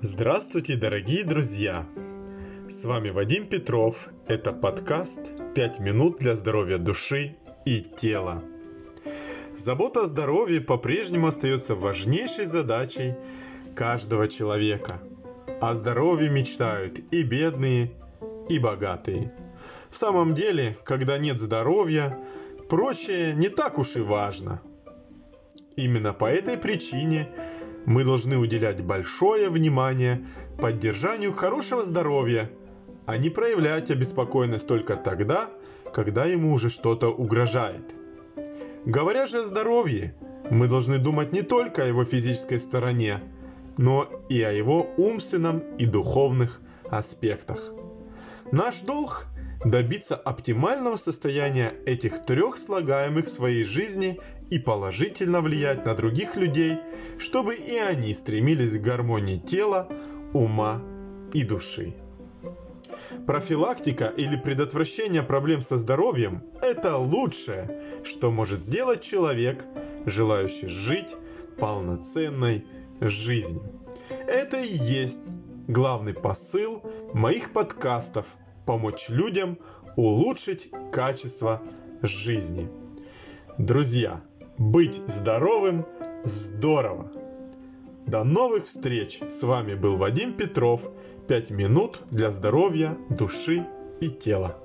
Здравствуйте, дорогие друзья! С вами Вадим Петров. Это подкаст «5 минут для здоровья души и тела». Забота о здоровье по-прежнему остается важнейшей задачей каждого человека. О здоровье мечтают и бедные, и богатые. В самом деле, когда нет здоровья, прочее не так уж и важно. Именно по этой причине – мы должны уделять большое внимание поддержанию хорошего здоровья, а не проявлять обеспокоенность только тогда, когда ему уже что-то угрожает. Говоря же о здоровье, мы должны думать не только о его физической стороне, но и о его умственном и духовных аспектах. Наш долг – добиться оптимального состояния этих трех слагаемых в своей жизни и положительно влиять на других людей, чтобы и они стремились к гармонии тела, ума и души. Профилактика или предотвращение проблем со здоровьем – это лучшее, что может сделать человек, желающий жить полноценной жизнью. Это и есть главный посыл моих подкастов – помочь людям улучшить качество жизни. Друзья, быть здоровым здорово! До новых встреч! С вами был Вадим Петров. 5 минут для здоровья, души и тела.